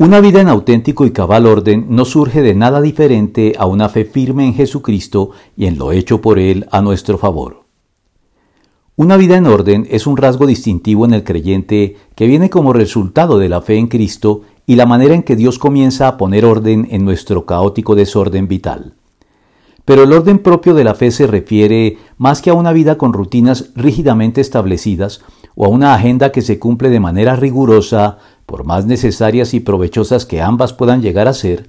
Una vida en auténtico y cabal orden no surge de nada diferente a una fe firme en Jesucristo y en lo hecho por Él a nuestro favor. Una vida en orden es un rasgo distintivo en el creyente que viene como resultado de la fe en Cristo y la manera en que Dios comienza a poner orden en nuestro caótico desorden vital. Pero el orden propio de la fe se refiere más que a una vida con rutinas rígidamente establecidas o a una agenda que se cumple de manera rigurosa por más necesarias y provechosas que ambas puedan llegar a ser,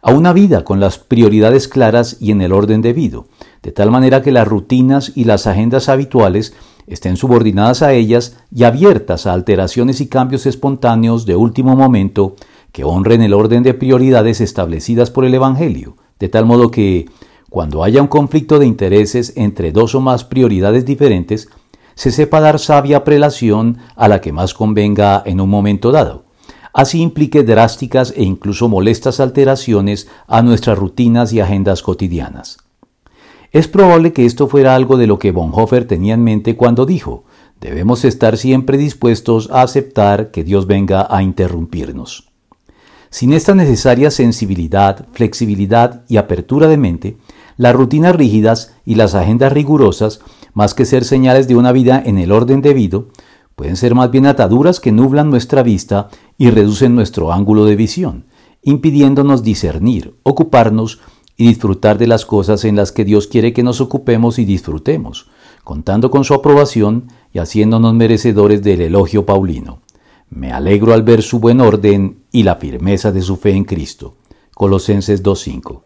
a una vida con las prioridades claras y en el orden debido, de tal manera que las rutinas y las agendas habituales estén subordinadas a ellas y abiertas a alteraciones y cambios espontáneos de último momento que honren el orden de prioridades establecidas por el Evangelio, de tal modo que, cuando haya un conflicto de intereses entre dos o más prioridades diferentes, se sepa dar sabia prelación a la que más convenga en un momento dado. Así implique drásticas e incluso molestas alteraciones a nuestras rutinas y agendas cotidianas. Es probable que esto fuera algo de lo que Bonhoeffer tenía en mente cuando dijo, debemos estar siempre dispuestos a aceptar que Dios venga a interrumpirnos. Sin esta necesaria sensibilidad, flexibilidad y apertura de mente, las rutinas rígidas y las agendas rigurosas más que ser señales de una vida en el orden debido, pueden ser más bien ataduras que nublan nuestra vista y reducen nuestro ángulo de visión, impidiéndonos discernir, ocuparnos y disfrutar de las cosas en las que Dios quiere que nos ocupemos y disfrutemos, contando con su aprobación y haciéndonos merecedores del elogio paulino. Me alegro al ver su buen orden y la firmeza de su fe en Cristo. Colosenses 2.5.